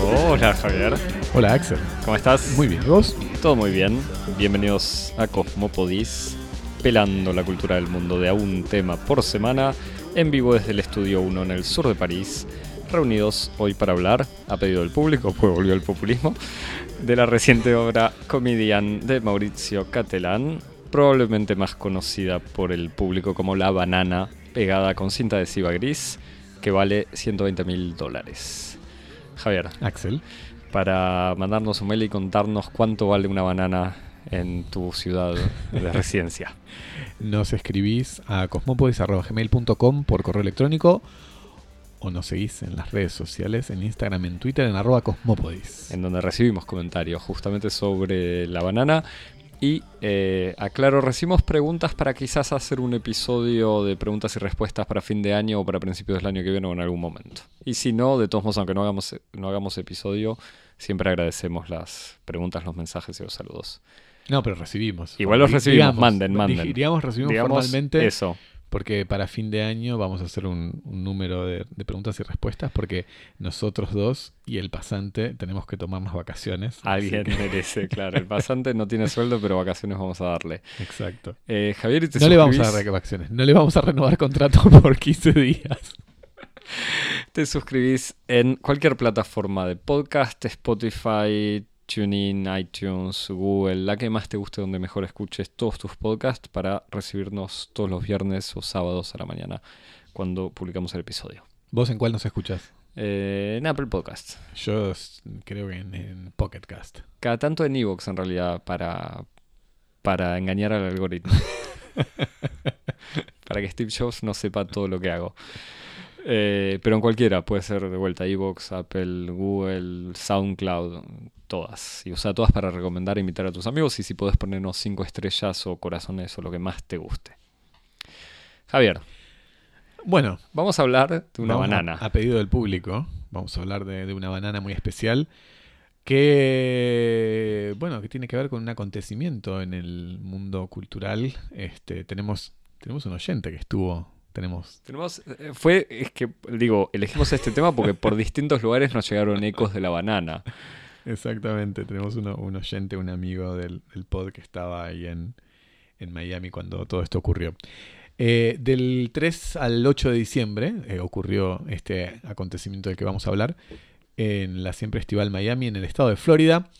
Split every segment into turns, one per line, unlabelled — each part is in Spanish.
Hola Javier,
Hola Axel.
¿cómo estás?
Muy bien, ¿y vos?
Todo muy bien. Bienvenidos a Cosmopodis, pelando la cultura del mundo de a un tema por semana, en vivo desde el Estudio 1 en el sur de París, reunidos hoy para hablar, a pedido del público, pues volvió el populismo, de la reciente obra Comedian de Mauricio Catelán, probablemente más conocida por el público como La Banana, pegada con cinta adhesiva gris, que vale 120 mil dólares. Javier,
Axel.
para mandarnos un mail y contarnos cuánto vale una banana en tu ciudad de residencia.
Nos escribís a cosmopodis.gmail.com por correo electrónico o nos seguís en las redes sociales, en Instagram, en Twitter, en arroba cosmopodis.
en donde recibimos comentarios justamente sobre la banana. Y eh, aclaro, recibimos preguntas para quizás hacer un episodio de preguntas y respuestas para fin de año o para principios del año que viene o en algún momento. Y si no, de todos modos, aunque no hagamos, no hagamos episodio, siempre agradecemos las preguntas, los mensajes y los saludos.
No, pero recibimos.
Igual los recibimos, manden, manden.
di- Digamos, recibimos
Digamos
formalmente
eso.
Porque para fin de año vamos a hacer un, un número de, de preguntas y respuestas porque nosotros dos y el pasante tenemos que tomarnos vacaciones. así
Alguien
que-
merece, claro. El pasante no tiene sueldo, pero vacaciones vamos a darle.
Exacto.
Eh, Javier, ¿y te
No le vamos a
suscribís-
dar vacaciones, no le vamos a renovar contrato por 15 días.
Te suscribís en cualquier plataforma de podcast, Spotify, TuneIn, iTunes, Google, la que más te guste, donde mejor escuches todos tus podcasts para recibirnos todos los viernes o sábados a la mañana cuando publicamos el episodio.
¿Vos en cuál nos escuchás?
Eh, en Apple Podcast.
Yo creo que en, en Pocket Cast.
Cada tanto en Evox en realidad para, para engañar al algoritmo. para que Steve Jobs no sepa todo lo que hago. Eh, pero en cualquiera, puede ser de vuelta Evox, Apple, Google, SoundCloud, todas. Y usa todas para recomendar e invitar a tus amigos y si podés ponernos cinco estrellas o corazones o lo que más te guste. Javier,
Bueno,
vamos a hablar de una banana.
A, pedido del público, vamos a hablar de, de una banana muy especial que, bueno, que tiene que ver con un acontecimiento en el mundo cultural. Este, tenemos, tenemos un oyente que estuvo, tenemos
Tenemos, eh, fue, es que, digo, elegimos este tema porque por distintos lugares nos llegaron ecos de la banana.
Exactamente, tenemos un oyente, un amigo del, del pod que estaba ahí en, en Miami cuando todo esto ocurrió. Eh, del 3 al 8 de diciembre eh, ocurrió este acontecimiento del que vamos a hablar en la siempre estival Miami, en el estado de Florida.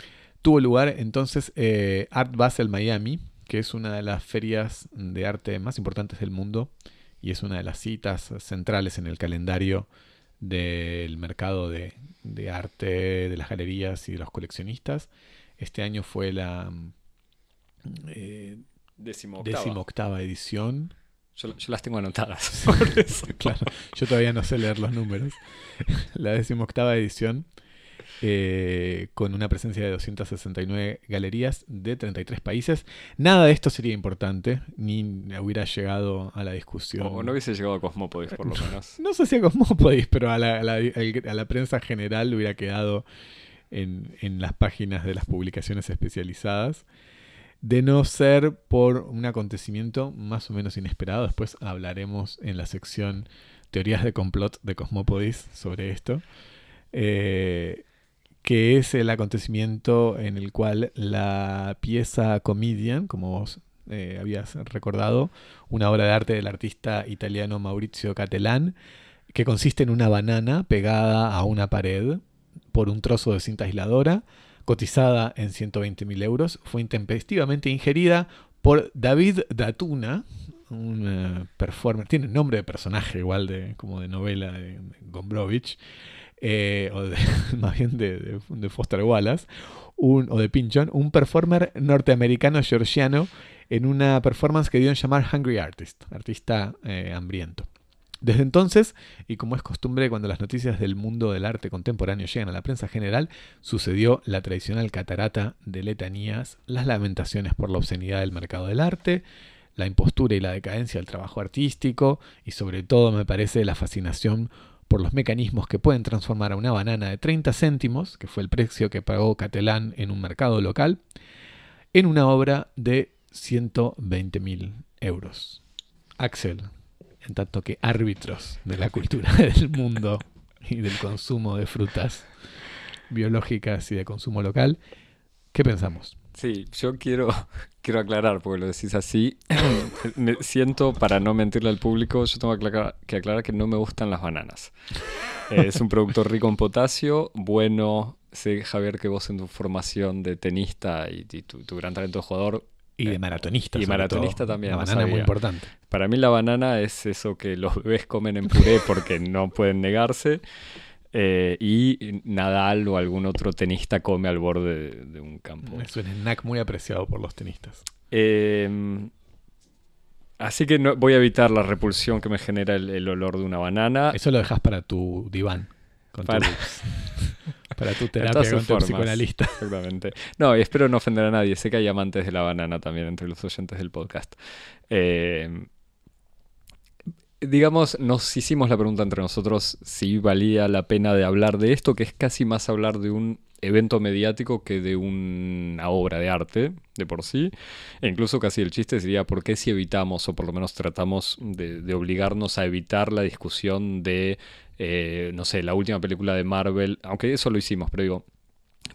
Tuvo lugar entonces eh, Art Basel Miami, que es una de las ferias de arte más importantes del mundo y es una de las citas centrales en el calendario del mercado de, de arte, de las galerías y de los coleccionistas. Este año fue la mm, eh, decimoctava edición.
Yo, yo las tengo anotadas.
Claro, yo todavía no sé leer los números. La decimoctava edición, eh, con una presencia de 269 galerías de 33 países. Nada de esto sería importante, ni hubiera llegado a la discusión.
O no hubiese llegado a Cosmópolis, por lo menos.
No sé si a Cosmópolis, pero a la, a la- al- a la prensa general hubiera quedado en, en las páginas de las publicaciones especializadas. De no ser por un acontecimiento más o menos inesperado. Después hablaremos en la sección Teorías de complot de Cosmópolis sobre esto. Eh, que es el acontecimiento en el cual la pieza Comedian, como vos eh, habías recordado, una obra de arte del artista italiano Maurizio Catelán, que consiste en una banana pegada a una pared por un trozo de cinta aisladora, cotizada en 120.000 euros, fue intempestivamente ingerida por David Datuna, un eh, performer, tiene nombre de personaje igual de como de novela de, Gombrowicz, eh, o de- más bien de, Foster Wallace, un, o de Pinchon, un performer norteamericano georgiano en una performance que dio llamar Hungry Artist, artista eh, hambriento. Desde entonces, y como es costumbre cuando las noticias del mundo del arte contemporáneo llegan a la prensa general, sucedió la tradicional catarata de letanías, las lamentaciones por la obscenidad del mercado del arte, la impostura y la decadencia del trabajo artístico, y sobre todo me parece la fascinación por los mecanismos que pueden transformar a una banana de 30 céntimos, que fue el precio que pagó Catelán en un mercado local, en una obra de 120 mil euros. Axel, en tanto que árbitros de la cultura del mundo y del consumo de frutas biológicas y de consumo local, ¿qué pensamos?
Sí, yo quiero, quiero aclarar, porque lo decís así. me siento, para no mentirle al público, yo tengo que aclarar que, aclarar que no me gustan las bananas. Eh, es un producto rico en potasio, bueno. Sé, Javier, que vos en tu formación de tenista y, tu, gran talento de jugador.
Y de maratonista.
Y maratonista también.
La banana es muy importante.
Para mí la banana es eso que los bebés comen en puré porque no pueden negarse. Eh, y Nadal o algún otro tenista come al borde de, un campo.
Es un snack muy apreciado por los tenistas.
Em, así que no, voy a evitar la repulsión que me genera el, olor de una banana.
Eso lo dejas para tu diván. para... Tu, terapia con tu psicoanalista.
Exactamente. No, y espero no ofender a nadie. Sé que hay amantes de la banana también entre los oyentes del podcast. Eh, digamos, nos hicimos la pregunta entre nosotros si valía la pena de hablar de esto, que es casi más hablar de un evento mediático que de una obra de arte de por sí. E incluso casi el chiste sería por qué si evitamos, o por lo menos tratamos de, obligarnos a evitar la discusión de, eh, no sé, la última película de Marvel, aunque eso lo hicimos, pero digo,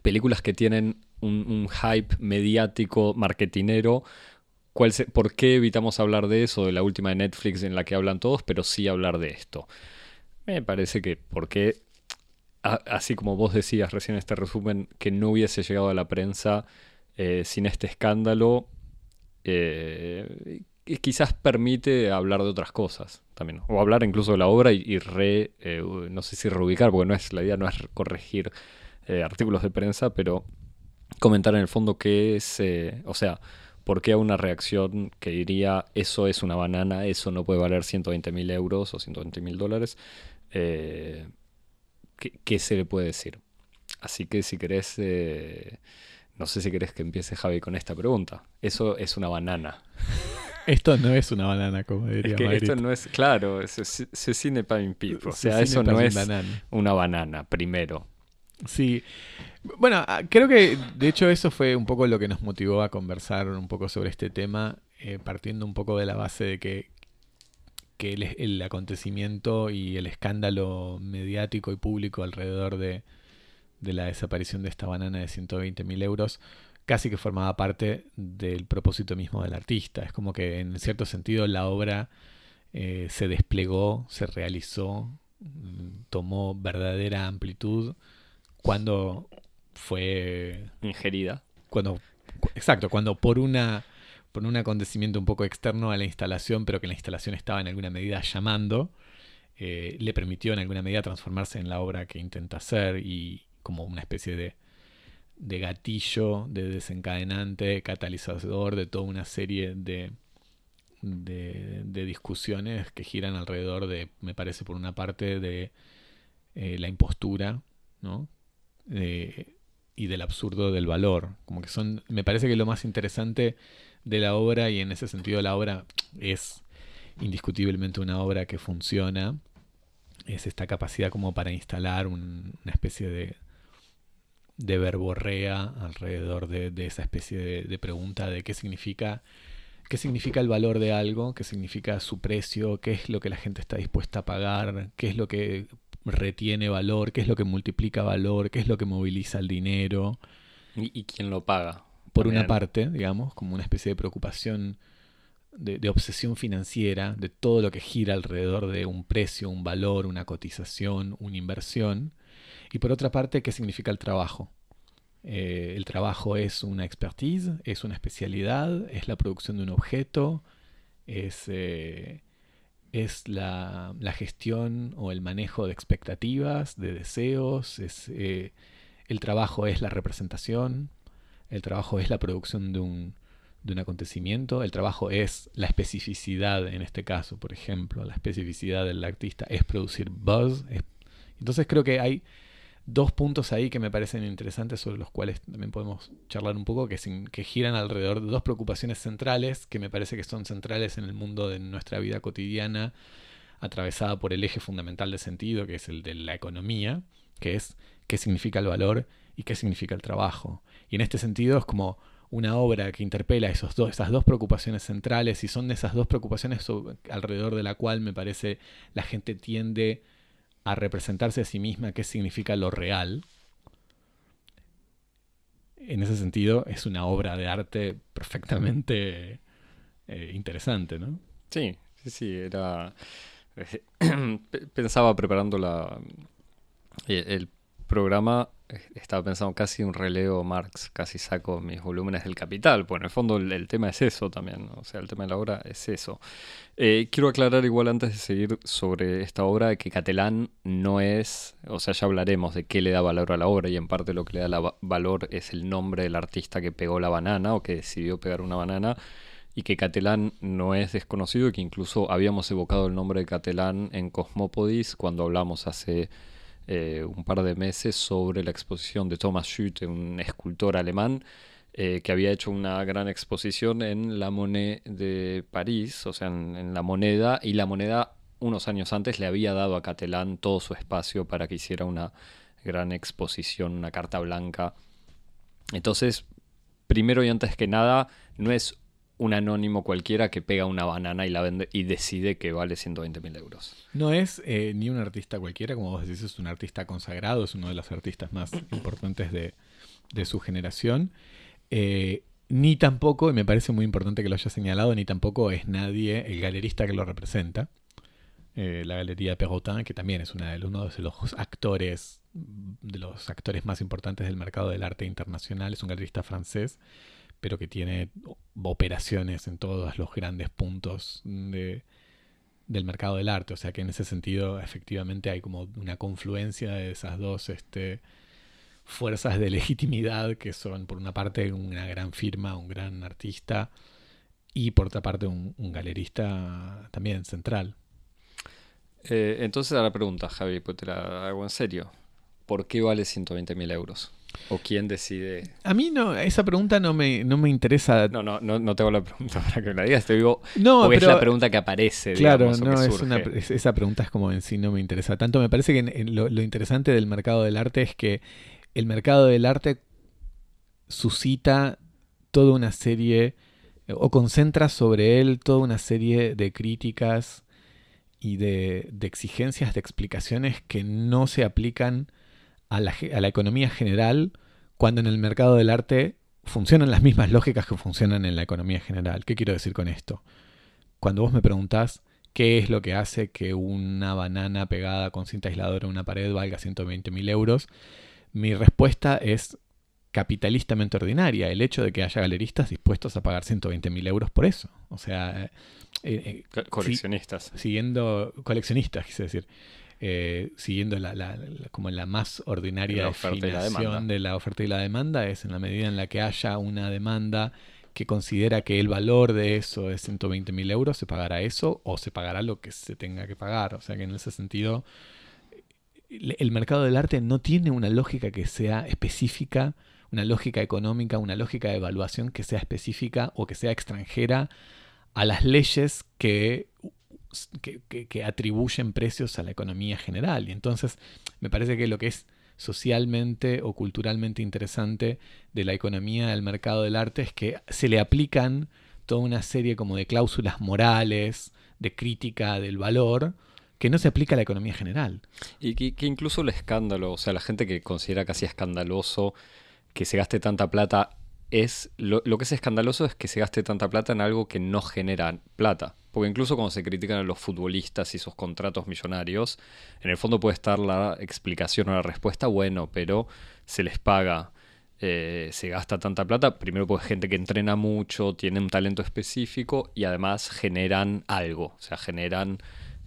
películas que tienen un, un hype mediático, marketinero, ¿Por qué evitamos hablar de eso, de la última de Netflix en la que hablan todos, pero sí hablar de esto? Me parece que porque, así como vos decías recién en este resumen, que no hubiese llegado a la prensa eh, sin este escándalo, eh, quizás permite hablar de otras cosas también, o hablar incluso de la obra y, re, eh, no sé si reubicar, porque no es, la idea no es corregir artículos de prensa, pero comentar en el fondo qué es, o sea, ¿por qué a una reacción que diría eso es una banana, eso no puede valer 120 mil euros o 120 mil dólares? Eh, ¿qué, se le puede decir? Así que si querés, eh, no sé si querés que empiece Javi con esta pregunta. Eso es una banana.
Esto no es una banana, como diría
es que Esto no es, claro, se cine pip. O sea, eso no es una banana, primero.
Sí. Bueno, ah, creo que de hecho eso fue un poco lo que nos motivó a conversar un poco sobre este tema, eh, partiendo un poco de la base de que, que el, acontecimiento y el escándalo mediático y público alrededor de, de la desaparición de esta banana de 120 mil euros casi que formaba parte del propósito mismo del artista. Es como que en cierto sentido la obra eh, se desplegó, se realizó, mm, tomó verdadera amplitud cuando fue
ingerida.
Cuando exacto, cuando por una por un acontecimiento un poco externo a la instalación, pero que la instalación estaba en alguna medida llamando, eh, le permitió en alguna medida transformarse en la obra que intenta hacer y como una especie de, de gatillo, de desencadenante, catalizador de toda una serie de, de, de, discusiones que giran alrededor de, me parece por una parte, de eh, la impostura, ¿no? Y del absurdo del valor. Como que son, me parece que lo más interesante de la obra, y en ese sentido la obra es indiscutiblemente una obra que funciona, es esta capacidad como para instalar una especie de, de verborrea alrededor de, esa especie de, de, pregunta de qué significa, qué significa el valor de algo, qué significa su precio, qué es lo que la gente está dispuesta a pagar, qué es lo que retiene valor, qué es lo que multiplica valor, qué es lo que moviliza el dinero.
¿Y, quién lo paga?
Por una parte, digamos, como una especie de preocupación, de, obsesión financiera, de todo lo que gira alrededor de un precio, un valor, una cotización, una inversión. Y por otra parte, ¿qué significa el trabajo? Eh, el trabajo es una expertise, es una especialidad, es la producción de un objeto, es eh, es la, gestión o el manejo de expectativas, de deseos, es, eh, el trabajo es la representación, el trabajo es la producción de un, de un acontecimiento, el trabajo es la especificidad en este caso, por ejemplo, la especificidad del artista es producir buzz. entonces creo que hay dos puntos ahí que me parecen interesantes sobre los cuales también podemos charlar un poco, que, giran alrededor de dos preocupaciones centrales que me parece que son centrales en el mundo de nuestra vida cotidiana, atravesada por el eje fundamental de sentido, que es el de la economía, que es qué significa el valor y qué significa el trabajo. Y en este sentido es como una obra que interpela esos dos, esas dos preocupaciones centrales y son esas dos preocupaciones alrededor de la cual me parece la gente tiende a representarse a sí misma qué significa lo real. En ese sentido es una obra de arte perfectamente eh, interesante, ¿no?
Sí, sí, sí, era... Eh, pensaba preparando la, eh, el programa estaba pensando casi un relevo Marx, casi saco mis volúmenes del Capital, pues en el fondo el, tema es eso también, o sea, el tema de la obra es eso. Eh, quiero aclarar igual antes de seguir sobre esta obra que Catalán no es, o sea, ya hablaremos de qué le da valor a la obra y en parte lo que le da valor es el nombre del artista que pegó la banana o que decidió pegar una banana y que Catalán no es desconocido y que incluso habíamos evocado el nombre de Catalán en Cosmópodis cuando hablamos hace eh, un par de meses sobre la exposición de Thomas Schütte, un escultor alemán, eh, que había hecho una gran exposición en la Monnaie de París, o sea, en, la moneda, y la moneda unos años antes le había dado a Catelán todo su espacio para que hiciera una gran exposición, una carta blanca. Entonces, primero y antes que nada, no es un anónimo cualquiera que pega una banana y la vende y decide que vale 120 mil euros.
No es eh, ni un artista cualquiera, como vos decís, es un artista consagrado, es uno de los artistas más importantes de, su generación. Eh, ni tampoco, y me parece muy importante que lo haya señalado, ni tampoco es nadie el galerista que lo representa. Eh, la galería Perrotin, que también es una de, uno de los actores, de los actores más importantes del mercado del arte internacional, es un galerista francés pero que tiene operaciones en todos los grandes puntos de, del mercado del arte. O sea que en ese sentido efectivamente hay como una confluencia de esas dos este, fuerzas de legitimidad que son por una parte una gran firma, un gran artista y por otra parte un, galerista también central.
Eh, entonces a la pregunta, Javi, pues te la hago en serio. ¿Por qué vale 120 mil euros? ¿O quién decide?
A mí no, esa pregunta no me, no me interesa.
No, no, no, no tengo la pregunta para que me la digas, te digo, no, porque es la pregunta que aparece.
Claro, no, es una, esa pregunta es como en sí no me interesa tanto. Me parece que lo, lo interesante del mercado del arte es que el mercado del arte suscita toda una serie, o concentra sobre él toda una serie de críticas y de, de exigencias, de explicaciones que no se aplican a la, economía general cuando en el mercado del arte funcionan las mismas lógicas que funcionan en la economía general. ¿Qué quiero decir con esto? Cuando vos me preguntás qué es lo que hace que una banana pegada con cinta aisladora en una pared valga 120 mil euros, mi respuesta es capitalistamente ordinaria, el hecho de que haya galeristas dispuestos a pagar 120 mil euros por eso. O sea...
Eh, eh, coleccionistas.
siguiendo coleccionistas, quise decir. Eh, siguiendo la, como la más ordinaria definición de la oferta y la demanda, es en la medida en la que haya una demanda que considera que el valor de eso es 120 mil euros, se pagará eso o se pagará lo que se tenga que pagar. O sea que en ese sentido, el mercado del arte no tiene una lógica que sea específica, una lógica económica, una lógica de evaluación que sea específica o que sea extranjera a las leyes que que, atribuyen precios a la economía general. Y entonces me parece que lo que es socialmente o culturalmente interesante de la economía del mercado del arte es que se le aplican toda una serie como de cláusulas morales, de crítica del valor, que no se aplica a la economía general.
Y que, incluso el escándalo, o sea, la gente que considera casi escandaloso que se gaste tanta plata, es lo, lo que es escandaloso es que se gaste tanta plata en algo que no genera plata. Porque incluso cuando se critican a los futbolistas y sus contratos millonarios, en el fondo puede estar la explicación o la respuesta, bueno, pero se les paga, eh, se gasta tanta plata, primero porque gente que entrena mucho, tiene un talento específico y además generan algo, o sea, generan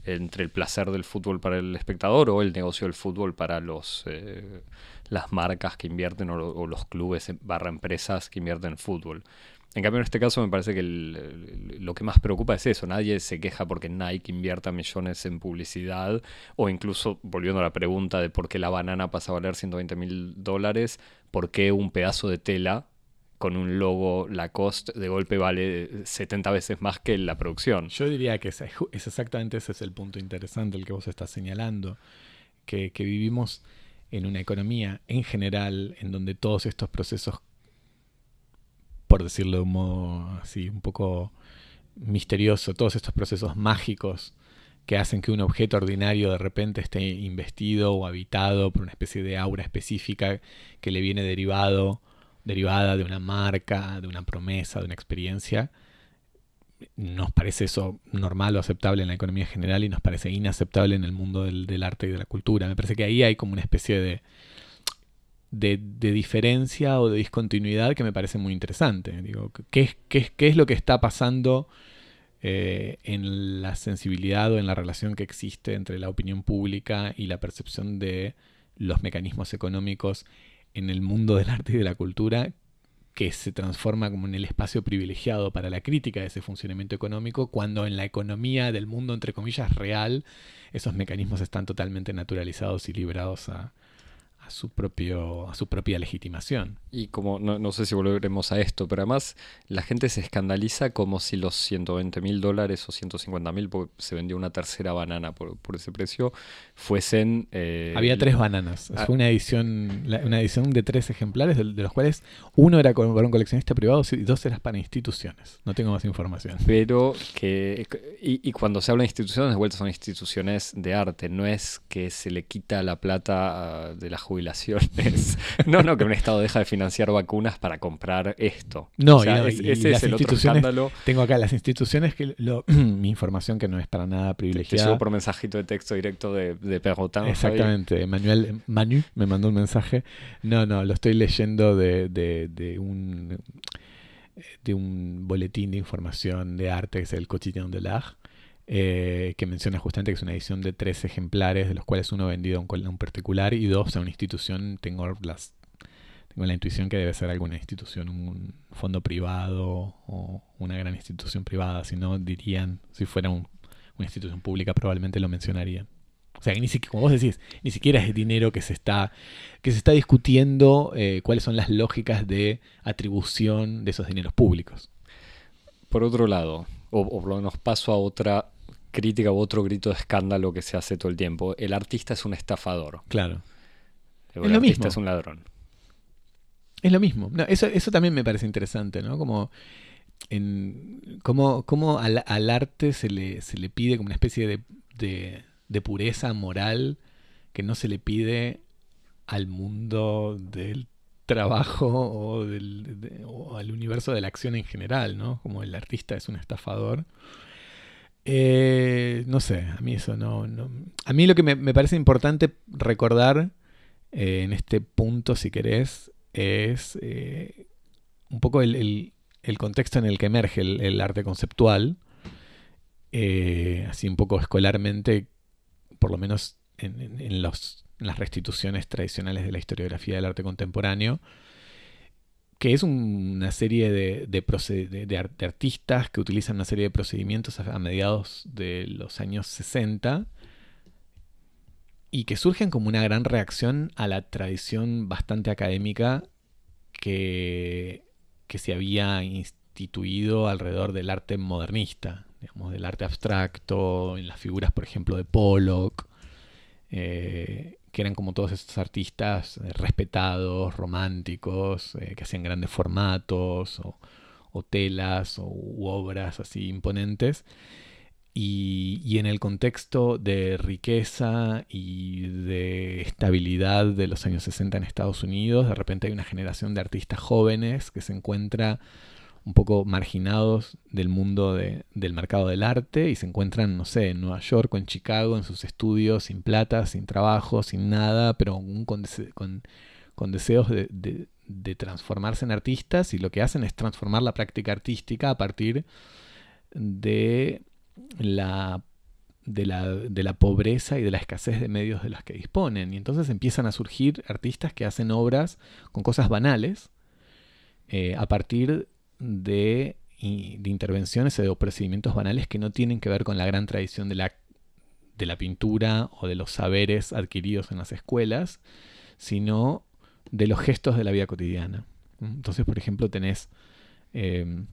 entre el placer del fútbol para el espectador o el negocio del fútbol para los eh, las marcas que invierten o, o, los clubes barra empresas que invierten en fútbol. En cambio, en este caso me parece que lo que más preocupa es eso. Nadie se queja porque Nike invierta millones en publicidad o incluso, volviendo a la pregunta de por qué la banana pasa a valer 120 mil dólares, por qué un pedazo de tela con un logo Lacoste de golpe vale 70 veces más que la producción.
Yo diría que es, exactamente ese es el punto interesante el que vos estás señalando, que, que vivimos en una economía en general en donde todos estos procesos por decirlo de un modo así, un poco misterioso, todos estos procesos mágicos que hacen que un objeto ordinario de repente esté investido o habitado por una especie de aura específica que le viene derivado, derivada de una marca, de una promesa, de una experiencia. Nos parece eso normal o aceptable en la economía general y nos parece inaceptable en el mundo del, arte y de la cultura. Me parece que ahí hay como una especie de, de, diferencia o de discontinuidad que me parece muy interesante. Digo, ¿qué, es lo que está pasando? Eh, en la sensibilidad o en la relación que existe entre la opinión pública y la percepción de los mecanismos económicos en el mundo del arte y de la cultura que se transforma como en el espacio privilegiado para la crítica de ese funcionamiento económico, cuando en la economía del mundo, entre comillas, real, esos mecanismos están totalmente naturalizados y librados a, su, propio, a su propia legitimación.
Y como, no, sé si volveremos a esto, pero además la gente se escandaliza como si los 120 mil dólares o 150 mil, porque se vendió una tercera banana por, ese precio, fuesen...
Eh, Había tres bananas. Ah. Fue una edición, una edición de tres ejemplares, de, los cuales uno era para un coleccionista privado y dos eran para instituciones. No tengo más información.
Pero que... Y, cuando se habla de instituciones, de vuelta son instituciones de arte, no es que se le quita la plata ah, de la jubilaciones. no, no, que un Estado deja de financiar vacunas para comprar esto.
No, ese es el otro escándalo. Tengo acá las instituciones que mi información que no es para nada privilegiada.
Te, por mensajito de texto directo de, de Perrotin.
Exactamente, Manuel Manu me mandó un mensaje. No, no, lo estoy leyendo de, de, un de un boletín de información de arte que es el Quotidien de l'Art eh, que menciona justamente que es una edición de tres ejemplares, de los cuales uno vendido a un, particular y dos a una institución. Tengo, las, tengo la intuición que debe ser alguna institución, un fondo privado o una gran institución privada. Si no, dirían, si fuera una institución pública, probablemente lo mencionarían. O sea, ni siquiera, como vos decís, ni siquiera es dinero que se está, que se está discutiendo eh, cuáles son las lógicas de atribución de esos dineros públicos.
Por otro lado, o, o menos paso a otra crítica u otro grito de escándalo que se hace todo el tiempo. El artista es un estafador.
Claro.
El es artista es un ladrón.
Es lo mismo. eso, eso también me parece interesante, ¿no? Como en cómo, al, arte se le, se le pide como una especie de, de, pureza moral que no se le pide al mundo del trabajo o, del, o al universo de la acción en general, ¿no? Como el artista es un estafador. Eh, no sé, a mí eso no. A mí lo que me, parece importante recordar eh, en este punto, si querés, es eh, un poco el, contexto en el que emerge el, arte conceptual. así un poco escolarmente, por lo menos en las restituciones tradicionales de la historiografía del arte contemporáneo que es una serie de, de, artistas que utilizan una serie de procedimientos a, mediados de los años 60 y que surgen como una gran reacción a la tradición bastante académica que, que se había instituido alrededor del arte modernista, digamos, del arte abstracto, en las figuras, por ejemplo, de Pollock. Eh, que eran como todos estos artistas eh, respetados, románticos, eh, que hacían grandes formatos o, telas o obras así imponentes. Y, en el contexto de riqueza y de estabilidad de los años 60 en Estados Unidos, de repente hay una generación de artistas jóvenes que se encuentra un poco marginados del mundo del mercado del arte y se encuentran, no sé, en Nueva York o en Chicago, en sus estudios, sin plata, sin trabajo, sin nada, pero con, con, deseos de, transformarse en artistas y lo que hacen es transformar la práctica artística a partir de la pobreza y de la escasez de medios de las que disponen. Y entonces empiezan a surgir artistas que hacen obras con cosas banales eh, a partir de, intervenciones o procedimientos banales que no tienen que ver con la gran tradición de la, de la pintura o de los saberes adquiridos en las escuelas, sino de los gestos de la vida cotidiana. Entonces, por ejemplo, tenés em,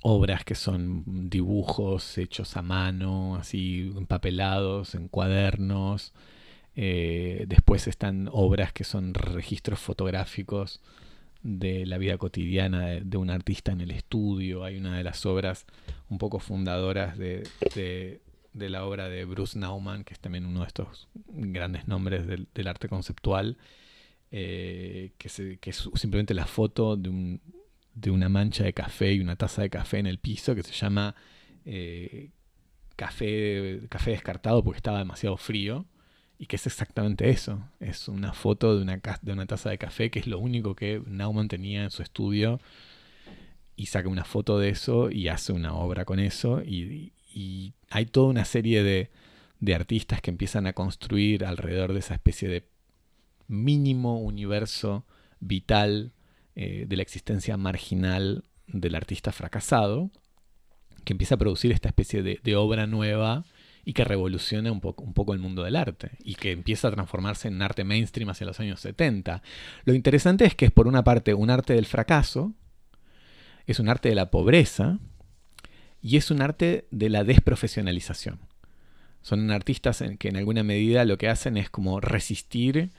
obras que son dibujos hechos a mano, así empapelados en cuadernos. Eh, después están obras que son registros fotográficos de la vida cotidiana de, un artista en el estudio. Hay una de las obras un poco fundadoras de, la obra de Bruce Nauman, que es también uno de estos grandes nombres del, arte conceptual, eh, que, es simplemente la foto de, de, una mancha de café y una taza de café en el piso que se llama eh, café, café descartado porque estaba demasiado frío y que es exactamente eso. Es una foto de una, taza de café, que es lo único que Naumann tenía en su estudio. Y saca una foto de eso y hace una obra con eso. Y, hay toda una serie de, artistas que empiezan a construir alrededor de esa especie de mínimo universo vital eh, de la existencia marginal del artista fracasado, que empieza a producir esta especie de obra nueva y que revoluciona un poco, un poco el mundo del arte y que empieza a transformarse en arte mainstream hacia los años 70. Lo interesante es que es por una parte un arte del fracaso, es un arte de la pobreza y es un arte de la desprofesionalización. Son artistas en que en alguna medida lo que hacen es como resistir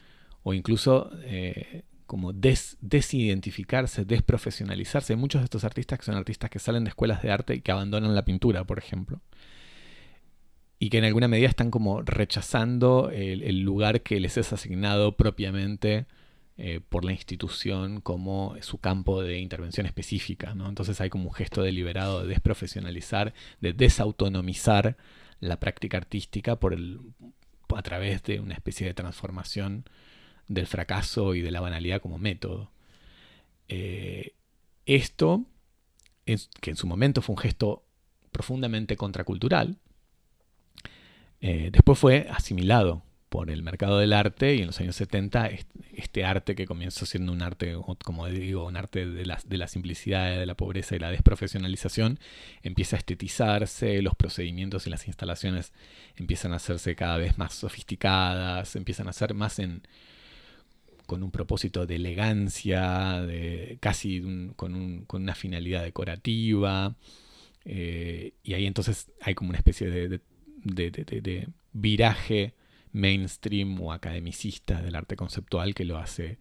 o incluso eh, como desidentificarse, desprofesionalizarse. Muchos de estos artistas que son artistas que salen de escuelas de arte y que abandonan la pintura, por ejemplo y que en alguna medida están como rechazando el, lugar que les es asignado propiamente eh, por la institución como su campo de intervención específica. ¿no? Entonces hay como un gesto deliberado de desprofesionalizar, de desautonomizar la práctica artística por el, a través de una especie de transformación del fracaso y de la banalidad como método. Eh, esto, que en su momento fue un gesto profundamente contracultural, eh, después fue asimilado por el mercado del arte y en los años 70 este arte que comenzó siendo un arte, como digo, un arte de la, de la simplicidad, de la pobreza y la desprofesionalización, empieza a estetizarse, los procedimientos y las instalaciones empiezan a hacerse cada vez más sofisticadas, empiezan a ser más en, con un propósito de elegancia, de, casi con, una finalidad decorativa. Eh, y ahí entonces hay como una especie de, viraje mainstream o academicista del arte conceptual que lo hace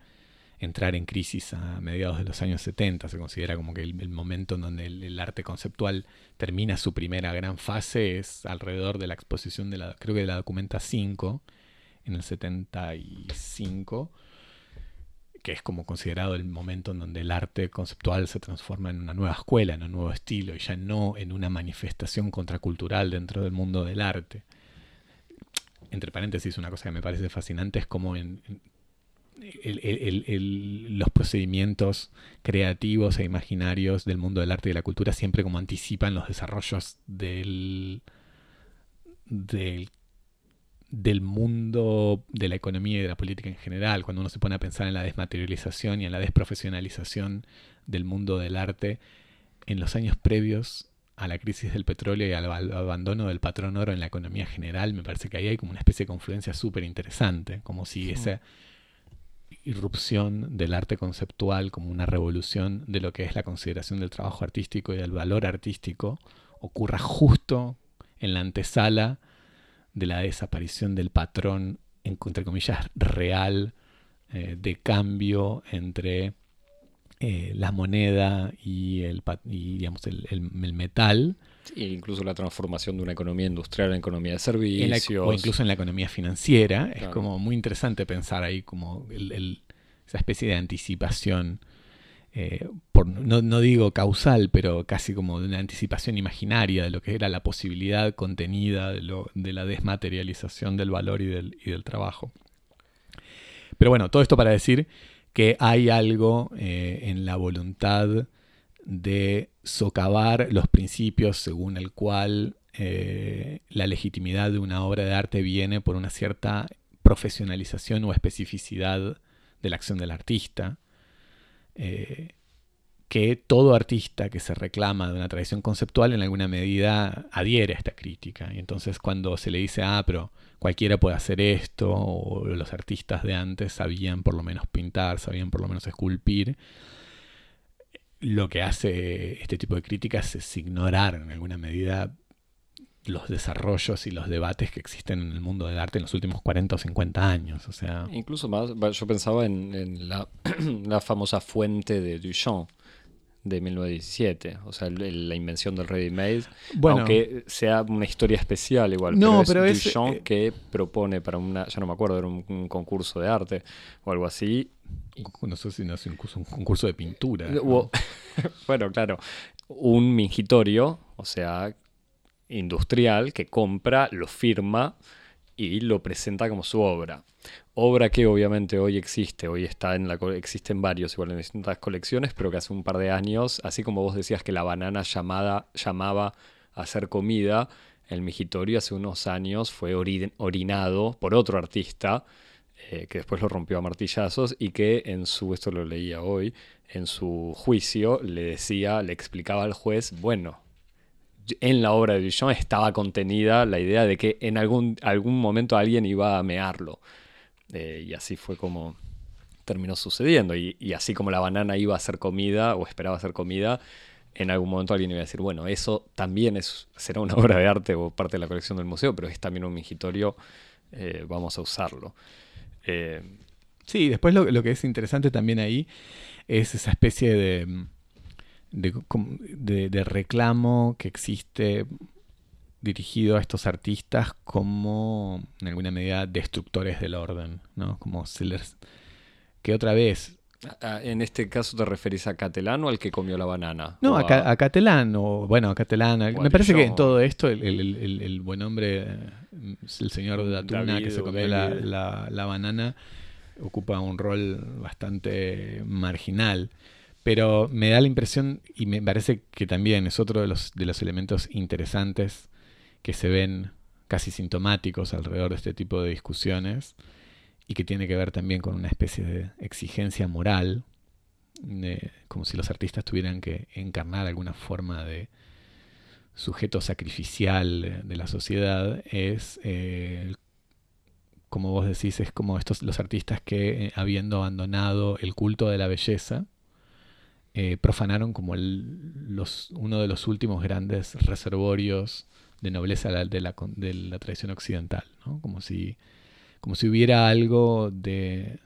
entrar en crisis a mediados de los años 70. Se considera como que el, momento en donde el, arte conceptual termina su primera gran fase es alrededor de la exposición de la, creo que de la Documenta 5, en el 75, que es como considerado el momento en donde el arte conceptual se transforma en una nueva escuela, en un nuevo estilo, y ya no en una manifestación contracultural dentro del mundo del arte. Entre paréntesis, una cosa que me parece fascinante es como en, los procedimientos creativos e imaginarios del mundo del arte y de la cultura siempre como anticipan los desarrollos del, del del mundo de la economía y de la política en general, cuando uno se pone a pensar en la desmaterialización y en la desprofesionalización del mundo del arte en los años previos a la crisis del petróleo y al abandono del patrón oro en la economía general, me parece que ahí hay como una especie de confluencia súper interesante, como si esa irrupción del arte conceptual como una revolución de lo que es la consideración del trabajo artístico y del valor artístico ocurra justo en la antesala de la desaparición del patrón, entre comillas, real eh, de cambio entre eh, la moneda y el, digamos, el, metal.
e incluso la transformación de una economía industrial en economía de servicios.
o incluso en la economía financiera. Es como muy interesante pensar ahí como esa especie de anticipación eh, por, no, digo causal, pero casi como de una anticipación imaginaria de lo que era la posibilidad contenida de, la desmaterialización del valor y del, y del, trabajo. Pero bueno, todo esto para decir que hay algo eh, en la voluntad de socavar los principios según el cual eh, la legitimidad de una obra de arte viene por una cierta profesionalización o especificidad de la acción del artista, eh, que todo artista que se reclama de una tradición conceptual en alguna medida adhiere a esta crítica. Y entonces cuando se le dice, ah, pero cualquiera puede hacer esto, o los artistas de antes sabían por lo menos pintar, sabían por lo menos esculpir, lo que hace este tipo de críticas es ignorar en alguna medida los desarrollos y los debates que existen en el mundo del arte en los últimos 40 o 50 años. O sea,
Incluso más, yo pensaba en, la, la, famosa fuente de Duchamp de 1917, o sea, la invención del ready-made, bueno, aunque sea una historia especial igual, no, pero, es, Duchamp eh, que propone para una, ya no me acuerdo, era un, concurso de arte o algo así.
No sé si no es un concurso de pintura.
bueno, claro, un mingitorio, o sea, industrial que compra, lo firma y lo presenta como su obra. Obra que obviamente hoy existe, hoy está en la existen varios igual en distintas colecciones, pero que hace un par de años, así como vos decías que la banana llamada, llamaba a hacer comida, el migitorio hace unos años fue orinado por otro artista eh, que después lo rompió a martillazos y que en su, esto lo leía hoy, en su juicio le decía, le explicaba al juez, bueno, en la obra de Duchamp estaba contenida la idea de que en algún, algún momento alguien iba a mearlo. Eh, y así fue como terminó sucediendo. Y, así como la banana iba a ser comida o esperaba ser comida, en algún momento alguien iba a decir, bueno, eso también es, será una obra de arte o parte de la colección del museo, pero es también un mingitorio, eh, vamos a usarlo.
Eh, sí, después lo, lo que es interesante también ahí es esa especie de de, reclamo que existe dirigido a estos artistas como, en alguna medida, destructores del orden, ¿no? Como sellers. Que otra vez...
En este caso te referís a Catelán o al que comió la banana.
No, a, a, Catelán, o bueno, a Catelán. Me parece que en todo esto el, buen hombre, el señor de Atuna que se comió la, la banana, ocupa un rol bastante marginal. Pero me da la impresión, y me parece que también es otro de los, de los elementos interesantes que se ven casi sintomáticos alrededor de este tipo de discusiones, y que tiene que ver también con una especie de exigencia moral, como si los artistas tuvieran que encarnar alguna forma de sujeto sacrificial de la sociedad, es, eh, como vos decís, es como estos los artistas que, eh, habiendo abandonado el culto de la belleza, eh, profanaron como los, uno de los últimos grandes reservorios de nobleza de la, de la tradición occidental, como, si, como si hubiera algo de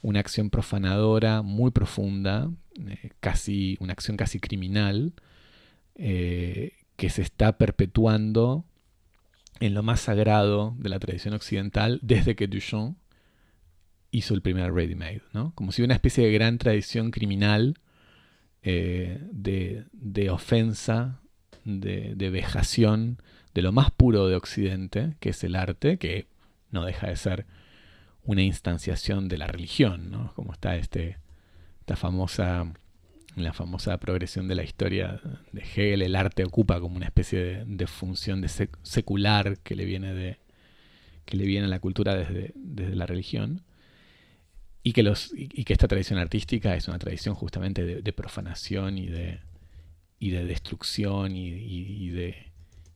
una acción profanadora muy profunda, eh, casi, una acción casi criminal, eh, que se está perpetuando en lo más sagrado de la tradición occidental desde que Duchamp hizo el primer Ready Made, ¿no? Como si una especie de gran tradición criminal eh, de, ofensa, de, vejación, de lo más puro de Occidente, que es el arte, que no deja de ser una instanciación de la religión, ¿no? Como está este, esta famosa, la famosa progresión de la historia de Hegel, el arte ocupa como una especie de, función de secular que le viene de que le viene a la cultura desde, desde la religión y que, los, y que esta tradición artística es una tradición justamente de, profanación y de, y de destrucción y, y de,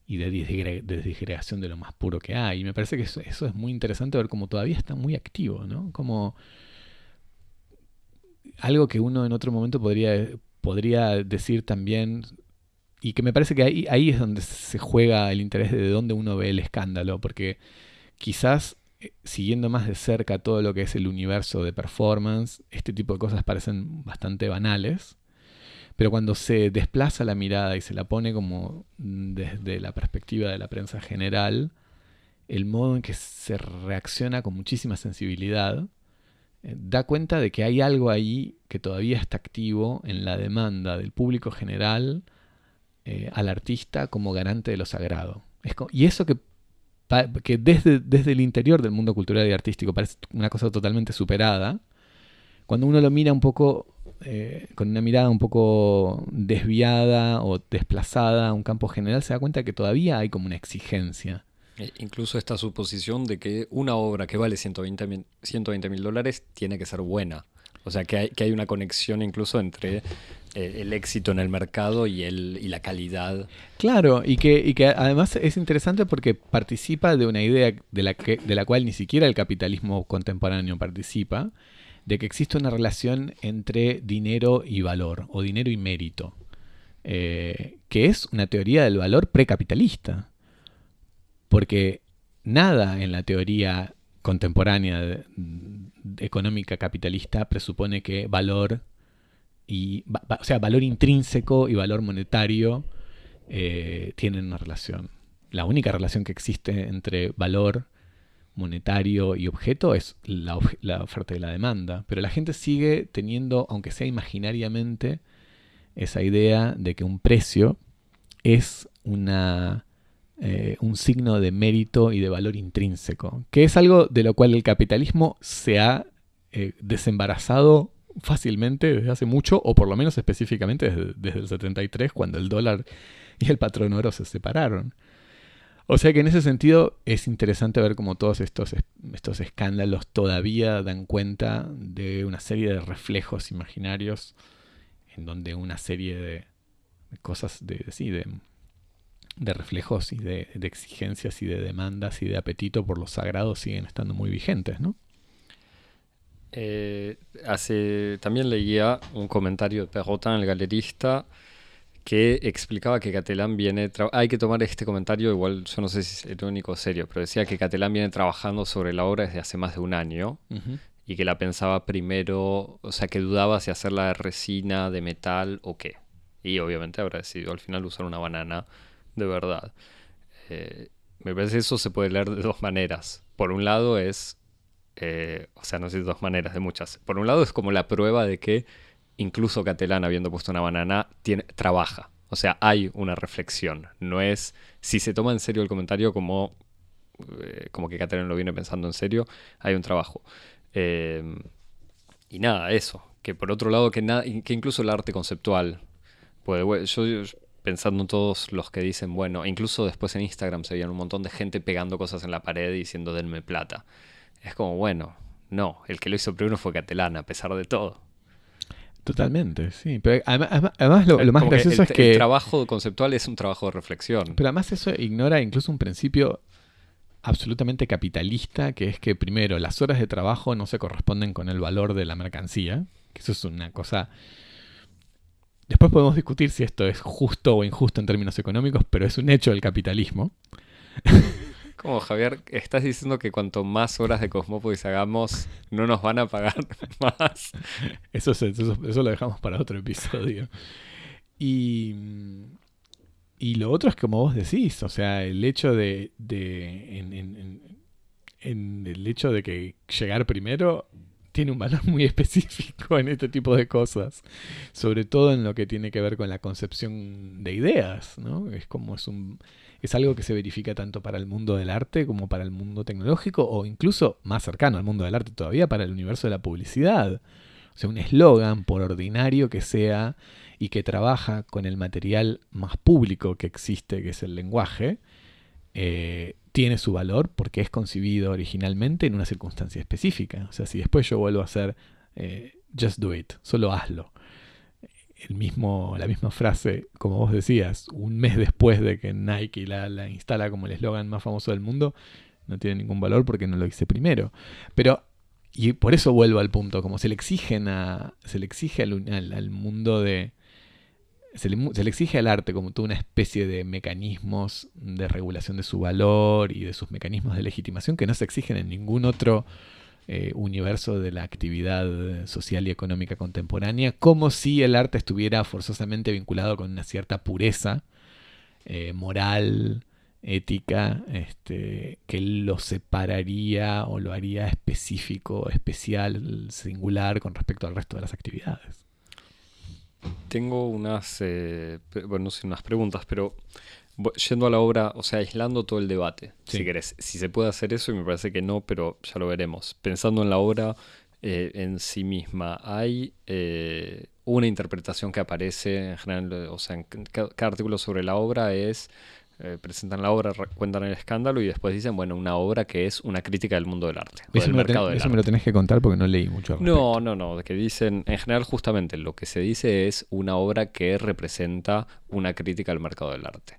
y de desgregación de lo más puro que hay. Y me parece que eso, es muy interesante ver cómo todavía está muy activo, ¿no? Como algo que uno en otro momento podría, podría decir también, y que me parece que ahí, ahí es donde se juega el interés de dónde uno ve el escándalo, porque quizás siguiendo más de cerca todo lo que es el universo de performance, este tipo de cosas parecen bastante banales, pero cuando se desplaza la mirada y se la pone como desde la perspectiva de la prensa general, el modo en que se reacciona con muchísima sensibilidad, eh, da cuenta de que hay algo ahí que todavía está activo en la demanda del público general eh, al artista como garante de lo sagrado. y eso que que desde, desde el interior del mundo cultural y artístico parece una cosa totalmente superada, cuando uno lo mira un poco, eh, con una mirada un poco desviada o desplazada a un campo general, se da cuenta que todavía hay como una exigencia.
E incluso esta suposición de que una obra que vale 120 mil dólares tiene que ser buena. O sea, que hay, que hay una conexión incluso entre el éxito en el mercado y, el, y la calidad.
Claro, y que, y que además es interesante porque participa de una idea de la, que, de la cual ni siquiera el capitalismo contemporáneo participa, de que existe una relación entre dinero y valor, o dinero y mérito, eh, que es una teoría del valor precapitalista. porque nada en la teoría contemporánea económica capitalista presupone que valor y o sea valor intrínseco y valor monetario eh, tienen una relación. La única relación que existe entre valor monetario y objeto es la, oferta y la demanda. Pero la gente sigue teniendo, aunque sea imaginariamente, esa idea de que un precio es una, eh, un signo de mérito y de valor intrínseco, que es algo de lo cual el capitalismo se ha eh, desembarazado fácilmente desde hace mucho, o por lo menos específicamente desde, desde el 73, cuando el dólar y el patrón oro se separaron. O sea que en ese sentido es interesante ver cómo todos estos, estos escándalos todavía dan cuenta de una serie de reflejos imaginarios en donde una serie de, cosas, de, de, de reflejos y de, de, exigencias y de demandas y de apetito por lo sagrado siguen estando muy vigentes, ¿no?
Eh, hace, también leía un comentario de Perrotin, el galerista, que explicaba que Catalán viene... Hay que tomar este comentario, igual yo no sé si es irónico o serio, pero decía que Catalán viene trabajando sobre la obra desde hace más de un año y que la pensaba primero, o sea, que dudaba si hacerla de resina, de metal o qué. Y obviamente habrá decidido al final usar una banana de verdad. Eh, me parece que eso se puede leer de dos maneras. Por un lado es, eh, o sea, no sé dos maneras, de muchas. Por un lado es como la prueba de que incluso Catelán, habiendo puesto una banana, tiene, trabaja. O sea, hay una reflexión. No es, si se toma en serio el comentario como, eh, como que Catelán lo viene pensando en serio, hay un trabajo. Em, y nada, eso. Que por otro lado, que, que incluso el arte conceptual puede... Yo, pensando en todos los que dicen, bueno, incluso después en Instagram se veían un montón de gente pegando cosas en la pared diciendo denme plata. Es como, bueno, no, el que lo hizo primero fue Catelán, a pesar de todo.
Totalmente, sí. Pero además, lo, más gracioso es que...
El trabajo conceptual es un trabajo de reflexión.
Pero además eso ignora incluso un principio absolutamente capitalista, que es que primero las horas de trabajo no se corresponden con el valor de la mercancía, que eso es una cosa... Después podemos discutir si esto es justo o injusto en términos económicos, pero es un hecho del capitalismo.
Como Javier, estás diciendo que cuanto más horas de Cosmópolis hagamos, no nos van a pagar más.
Eso, eso, lo dejamos para otro episodio. Y, y lo otro es como vos decís, o sea, el hecho de, de en, en, el hecho de que llegar primero tiene un valor muy específico en este tipo de cosas, sobre todo en lo que tiene que ver con la concepción de ideas, ¿no? Es como es un es algo que se verifica tanto para el mundo del arte como para el mundo tecnológico o incluso más cercano al mundo del arte todavía para el universo de la publicidad. O sea, un eslogan, por ordinario que sea, y que trabaja con el material más público que existe, que es el lenguaje, eh, tiene su valor porque es concebido originalmente en una circunstancia específica. O sea, si después yo vuelvo a hacer eh, just do it, solo hazlo, el mismo, la misma frase, como vos decías, un mes después de que Nike la, la instala como el eslogan más famoso del mundo, no tiene ningún valor porque no lo hice primero. Pero, y por eso vuelvo al punto, como se le exigen a, se le exige al, al, mundo de, se le, se le, exige al arte como toda una especie de mecanismos de regulación de su valor y de sus mecanismos de legitimación que no se exigen en ningún otro eh, universo de la actividad social y económica contemporánea, como si el arte estuviera forzosamente vinculado con una cierta pureza eh, moral, ética, este, que lo separaría o lo haría específico, especial, singular con respecto al resto de las actividades.
Tengo unas, eh, bueno, no sé, unas preguntas, pero yendo a la obra, o sea, aislando todo el debate, si querés. Si se puede hacer eso, y me parece que no, pero ya lo veremos. Pensando en la obra eh, en sí misma, hay eh, una interpretación que aparece en general, o sea, en cada, artículo sobre la obra es eh, presentan la obra, cuentan el escándalo y después dicen, bueno, una obra que es una crítica del mundo del arte.
Eso, me, eso me, lo tenés que contar porque no leí mucho.
No, no, no, que dicen, en general justamente lo que se dice es una obra que representa una crítica al mercado del arte.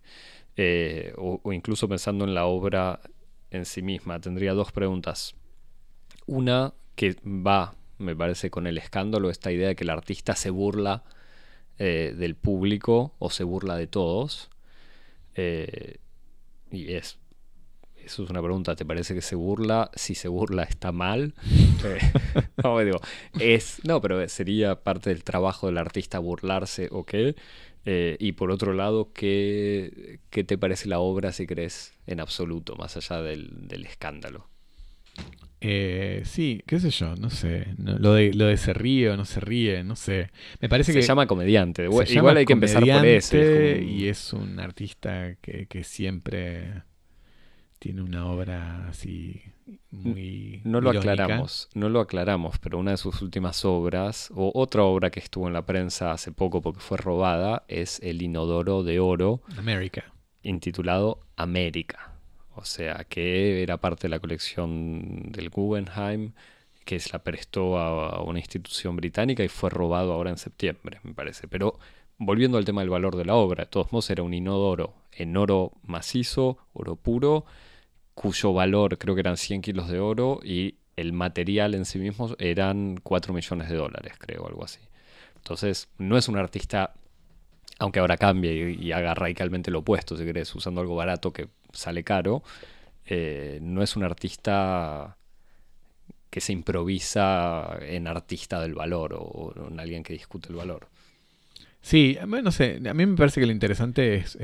Eh, o, incluso pensando en la obra en sí misma, tendría dos preguntas. Una que va, me parece, con el escándalo, esta idea de que el artista se burla eh, del público o se burla de todos. Eh, y es eso es una pregunta, ¿te parece que se burla? Si se burla está mal. Eh, no, digo, es, no, pero sería parte del trabajo del artista burlarse o qué. Eh, y por otro lado, ¿qué, ¿qué, te parece la obra, si crees, en absoluto, más allá del, del escándalo?
Eh, sí, qué sé yo, no sé. lo, de, lo de se ríe o no se ríe, no sé. Me parece
se
que.
llama comediante. Igual hay que empezar por eso.
Y es un artista que, que siempre tiene una obra así muy.
No lo aclaramos, no lo aclaramos, pero una de sus últimas obras, o otra obra que estuvo en la prensa hace poco porque fue robada, es El Inodoro de Oro.
América.
Intitulado América. O sea, que era parte de la colección del Guggenheim, que se la prestó a una institución británica y fue robado ahora en septiembre, me parece. Pero volviendo al tema del valor de la obra, de todos modos era un inodoro en oro macizo, oro puro, cuyo valor creo que eran 100 kilos de oro y el material en sí mismo eran 4 millones de dólares, creo, algo así. Entonces, no es un artista, aunque ahora cambie y, haga radicalmente lo opuesto, si querés, usando algo barato que sale caro, eh, no es un artista que se improvisa en artista del valor o, en alguien que discute el valor.
Sí, no sé, a mí me parece que lo interesante es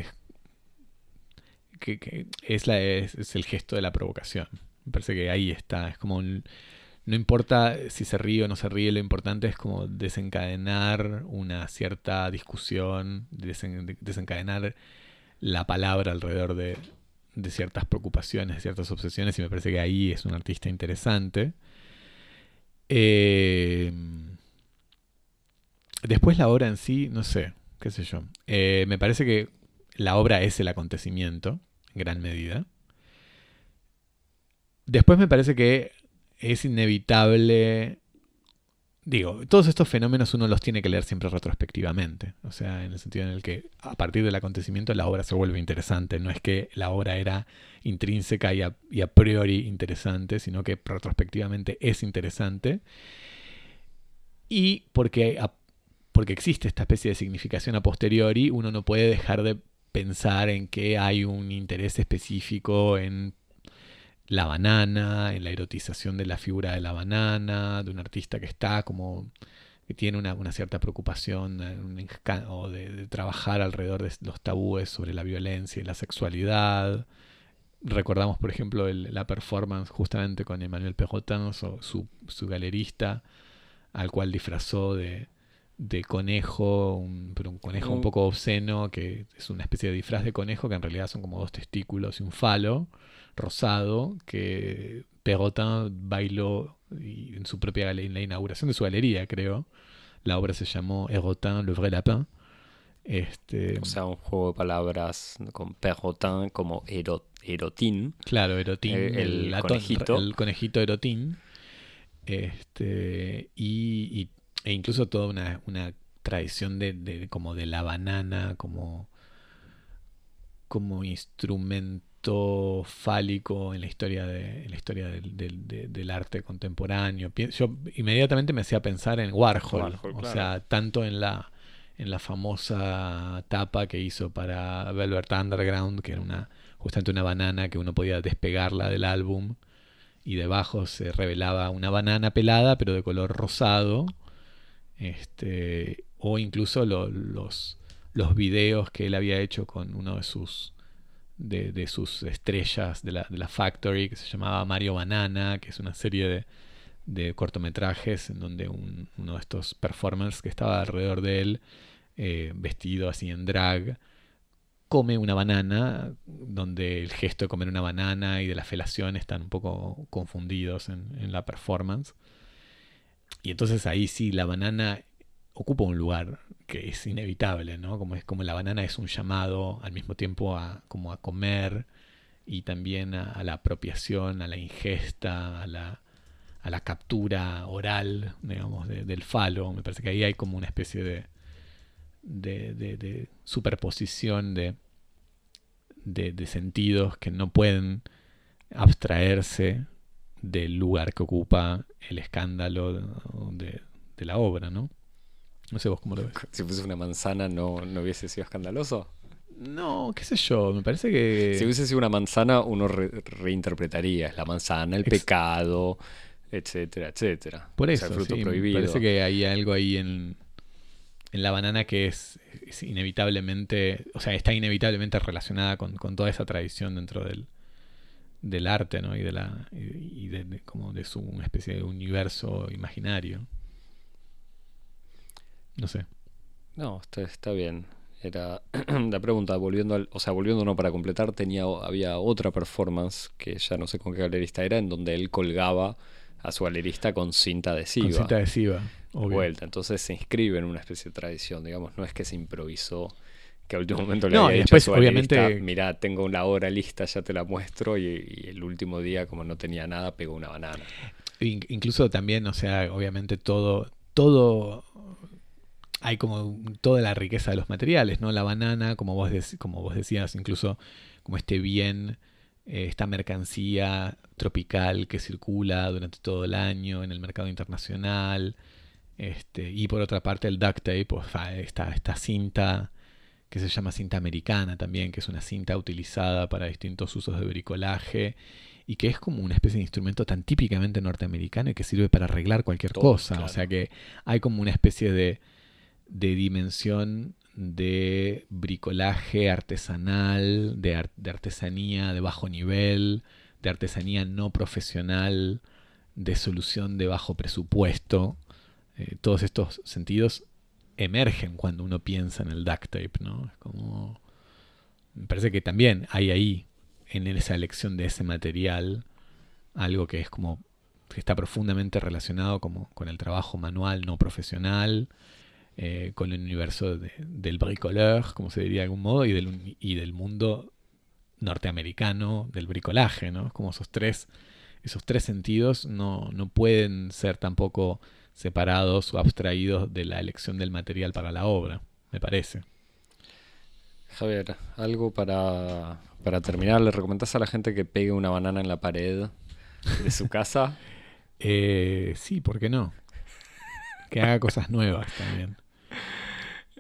que, es, la, es, el gesto de la provocación. Me parece que ahí está. Es como no importa si se ríe o no se ríe, lo importante es como desencadenar una cierta discusión, desencadenar la palabra alrededor de, de ciertas preocupaciones, de ciertas obsesiones, y me parece que ahí es un artista interesante. Eh, después la obra en sí, no sé, qué sé yo. Eh, me parece que la obra es el acontecimiento gran medida. Después me parece que es inevitable. Digo, todos estos fenómenos uno los tiene que leer siempre retrospectivamente. O sea, en el sentido en el que a partir del acontecimiento la obra se vuelve interesante. No es que la obra era intrínseca y a, priori interesante, sino que retrospectivamente es interesante. Y porque, porque existe esta especie de significación a posteriori, uno no puede dejar de pensar en que hay un interés específico en la banana, en la erotización de la figura de la banana, de un artista que está como que tiene una, cierta preocupación o de, trabajar alrededor de los tabúes sobre la violencia y la sexualidad. Recordamos, por ejemplo, la performance justamente con Emmanuel Perrotin, su, su galerista, al cual disfrazó de, de conejo, un, pero un conejo un poco obsceno, que es una especie de disfraz de conejo que en realidad son como dos testículos y un falo rosado que Perrotin bailó en su propia en la inauguración de su galería, creo. La obra se llamó Erotin, le vrai lapin. Este,
o sea, un juego de palabras con Perrotin como erotín.
Claro, erotín. Eh, el, conejito. El conejito erotín. Este, y e incluso toda una, una tradición de, como de la banana como, como instrumento fálico en la historia, de, la historia del, del, arte contemporáneo. Yo inmediatamente me hacía pensar en Warhol, o sea, tanto en la, en la famosa tapa que hizo para Velvet Underground, que era una justamente una banana que uno podía despegarla del álbum y debajo se revelaba una banana pelada pero de color rosado este, o incluso los, los videos que él había hecho con uno de sus, de, sus estrellas de la, de la, Factory, que se llamaba Mario Banana, que es una serie de, de cortometrajes en donde uno de estos performers que estaba alrededor de él, eh, vestido así en drag, come una banana, donde el gesto de comer una banana y de la felación están un poco confundidos en, en la performance. Y entonces ahí sí la banana ocupa un lugar que es inevitable, ¿no? Como es como la banana es un llamado al mismo tiempo a como a comer y también a, la apropiación, a la ingesta, a la, a la captura oral, digamos, del falo. Me parece que ahí hay como una especie de, de, de superposición de, sentidos que no pueden abstraerse del lugar que ocupa el escándalo de, la obra, ¿no? No sé vos cómo lo ves.
Si fuese una manzana, ¿no, no hubiese sido escandaloso?
No, qué sé yo, me parece que...
Si hubiese sido una manzana, uno re- reinterpretaría. Es la manzana, el
Ex-
pecado, etcétera, etcétera.
Por
O sea,
eso,
el fruto
sí, me parece que hay algo ahí en, en la banana que es, es inevitablemente, o sea, está inevitablemente relacionada con, con toda esa tradición dentro del, del arte, ¿no? Y de la y y de, de- como de su una especie de universo imaginario. No sé.
No, está, está bien. Era la pregunta, volviendo al, o sea, volviendo no para completar, tenía, había otra performance que ya no sé con qué galerista era, en donde él colgaba a su galerista con cinta adhesiva.
Con cinta adhesiva, obvio.
vuelta. Entonces se inscribe en una especie de tradición, digamos, no es que se improvisó, que a último momento le
No,
había
y
dicho
después,
a su galerista,
obviamente-
mira, tengo la hora lista, ya te la muestro, y, y el último día, como no tenía nada, pegó una banana.
In- incluso también, o sea, obviamente todo, todo, hay como toda la riqueza de los materiales, ¿no? La banana, como vos, dec- como vos decías, incluso como este bien, eh, esta mercancía tropical que circula durante todo el año en el mercado internacional, este, y por otra parte el duct tape, o sea, esta, esta cinta que se llama cinta americana también, que es una cinta utilizada para distintos usos de bricolaje y que es como una especie de instrumento tan típicamente norteamericano y que sirve para arreglar cualquier
Todo,
cosa.
claro.
O sea que hay como una especie de, de dimensión de bricolaje artesanal, de, ar- de artesanía de bajo nivel, de artesanía no profesional, de solución de bajo presupuesto. Eh, todos estos sentidos emergen cuando uno piensa en el duct tape, ¿no? Es como... Me parece que también hay ahí, en esa elección de ese material, algo que es como que está profundamente relacionado como con el trabajo manual no profesional, eh, con el universo de- del bricoleur, como se diría de algún modo, y del, uni- y del mundo norteamericano del bricolaje, ¿no? Como esos tres, esos tres sentidos no, no pueden ser tampoco separados o abstraídos de la elección del material para la obra, me parece.
Javier, algo para, para terminar, ¿le recomendás a la gente que pegue una banana en la pared de su casa?
Eh, sí, ¿por qué no? Que haga cosas nuevas también.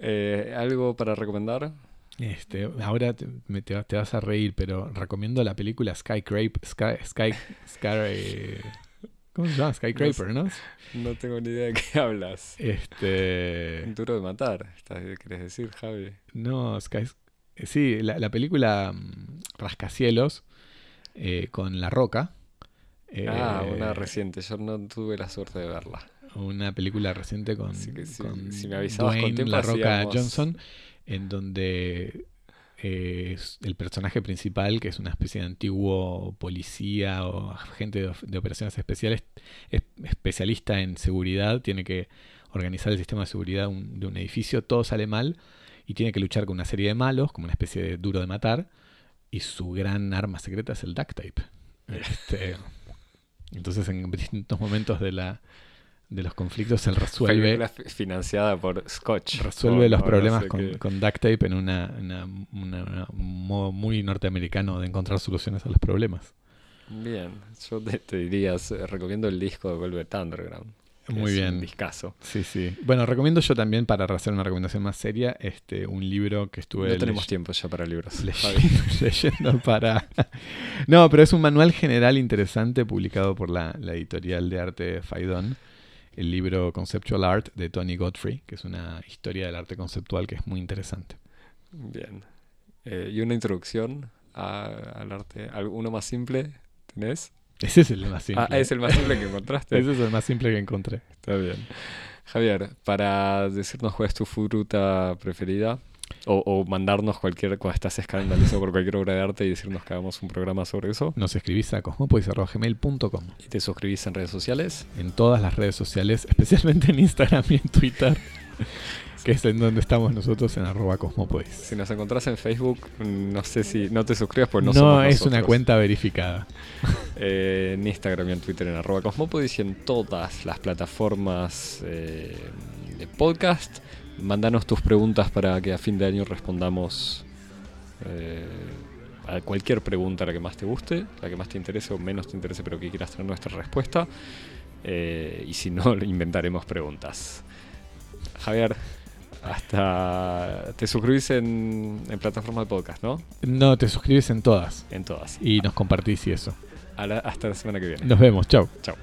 Eh, ¿Algo para recomendar?
Este, ahora te, te, te vas a reír, pero recomiendo la película Skycrape, Sky, Sky, Sky, eh, ¿cómo se llama? Skycraper, ¿no?
No tengo ni idea de qué hablas.
Este,
Duro de matar, ¿estás- ¿querés decir, Javi?
no, Sky, eh, sí, la, la película mm, Rascacielos eh, con La Roca. eh,
ah, una reciente, yo no tuve la suerte de verla.
Una película reciente con,
Así que si-
con
si me avisabas con
Dwayne
tiempo,
La Roca
hacíamos-
Johnson, en donde eh, el personaje principal, que es una especie de antiguo policía o agente de, de operaciones especiales, es especialista en seguridad, tiene que organizar el sistema de seguridad un- de un edificio, todo sale mal y tiene que luchar con una serie de malos, como una especie de duro de matar, y su gran arma secreta es el duct tape. Este, entonces en distintos momentos de la de los conflictos él resuelve
Película fi- financiada por Scotch.
resuelve
o-
los
no
problemas
sé
con,
qué.
con duct tape en una, una- una- una- un modo muy norteamericano de encontrar soluciones a los problemas.
Bien, yo te, te diría, recomiendo el disco de Velvet Underground.
Muy
es
bien.
Un discazo.
Sí, sí. Bueno, recomiendo yo también, para hacer una recomendación más seria, este un libro que estuve
No tenemos tiempo ya para libros.
Leyendo, leyendo para... No, pero es un manual general interesante publicado por la, la editorial de arte Faidón, el libro Conceptual Art de Tony Godfrey, que es una historia del arte conceptual que es muy interesante.
Bien. Eh, ¿Y una introducción a- al arte? ¿Alguno más simple tenés?
Ese es el más simple.
Ah, es el más simple que encontraste.
Ese es el más simple que encontré.
Está bien. Javier, para decirnos cuál es tu fruta preferida, o, o mandarnos cualquier, cuando estás escandalizado por cualquier obra de arte y decirnos que hagamos un programa sobre eso,
Nos escribís a cosmopolis.gmail.com
y te suscribís en redes sociales,
en todas las redes sociales, especialmente en Instagram y en Twitter, que es en donde estamos nosotros en arroba cosmopolis.
si nos encontrás en Facebook, no sé si no te suscribas pues no,
no
somos
es una cuenta verificada.
Eh, en Instagram y en Twitter en arroba cosmopodis y en todas las plataformas eh, de podcast. Mándanos tus preguntas para que a fin de año respondamos eh, a cualquier pregunta, la que más te guste, la que más te interese o menos te interese, pero que quieras tener nuestra respuesta. Eh, y si no, inventaremos preguntas. Javier, Hasta. Te suscribís en, en plataformas de podcast, ¿no?
No, te suscribes en todas
En todas.
y nos compartís y eso.
La- hasta la semana que viene.
Nos vemos, chao.
Chao.